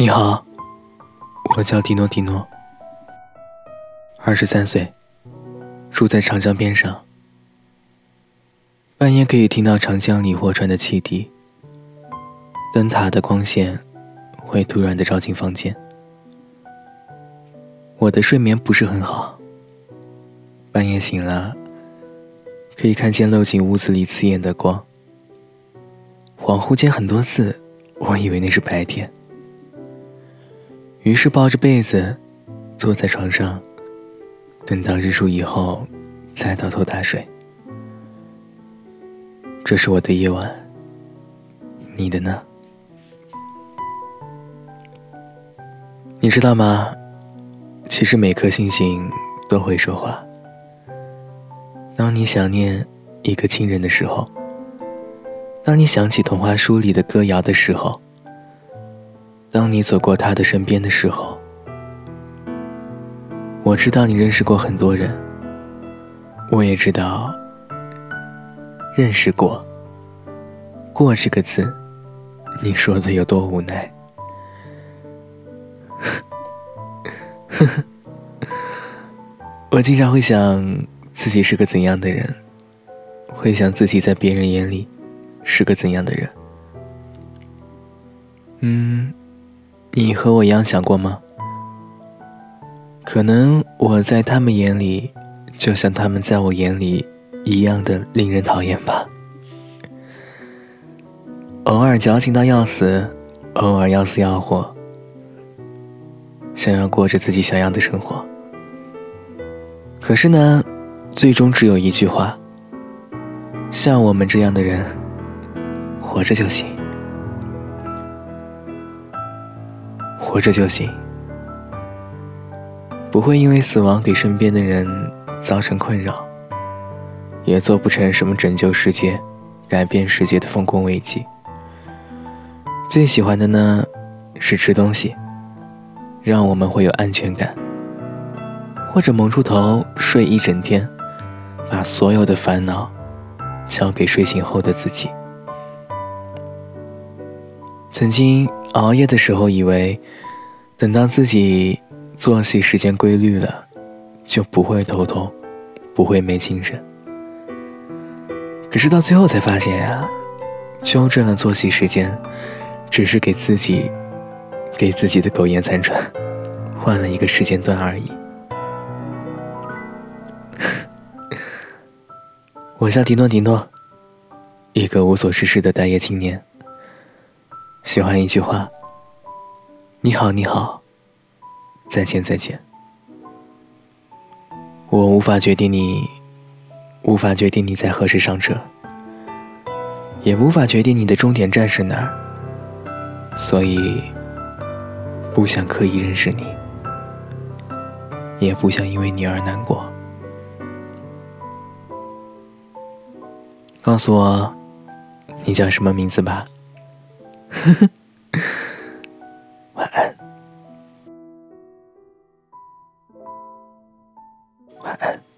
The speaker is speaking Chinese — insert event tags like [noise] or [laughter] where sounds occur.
你好，我叫迪诺迪诺，二十三岁，住在长江边上。半夜可以听到长江里货船的汽笛，灯塔的光线会突然的照进房间。我的睡眠不是很好，半夜醒了，可以看见漏进屋子里刺眼的光。恍惚间很多次，我以为那是白天。于是抱着被子，坐在床上，等到日出以后，再倒头大睡。这是我的夜晚，你的呢？你知道吗？其实每颗星星都会说话。当你想念一个亲人的时候，当你想起童话书里的歌谣的时候。当你走过他的身边的时候，我知道你认识过很多人，我也知道认识过“过”这个字，你说的有多无奈。[laughs] 我经常会想自己是个怎样的人，会想自己在别人眼里是个怎样的人。嗯。你和我一样想过吗？可能我在他们眼里，就像他们在我眼里一样的令人讨厌吧。偶尔矫情到要死，偶尔要死要活，想要过着自己想要的生活。可是呢，最终只有一句话：像我们这样的人，活着就行。活着就行，不会因为死亡给身边的人造成困扰，也做不成什么拯救世界、改变世界的丰功伟绩。最喜欢的呢，是吃东西，让我们会有安全感，或者蒙住头睡一整天，把所有的烦恼交给睡醒后的自己。曾经熬夜的时候，以为等到自己作息时间规律了，就不会头痛，不会没精神。可是到最后才发现呀，纠正了作息时间，只是给自己给自己的苟延残喘换了一个时间段而已。[laughs] 我叫迪诺迪诺，一个无所事事的待业青年。喜欢一句话：“你好，你好，再见，再见。”我无法决定你，无法决定你在何时上车，也无法决定你的终点站是哪儿，所以不想刻意认识你，也不想因为你而难过。告诉我，你叫什么名字吧。呵 [laughs] 呵晚安。晚安。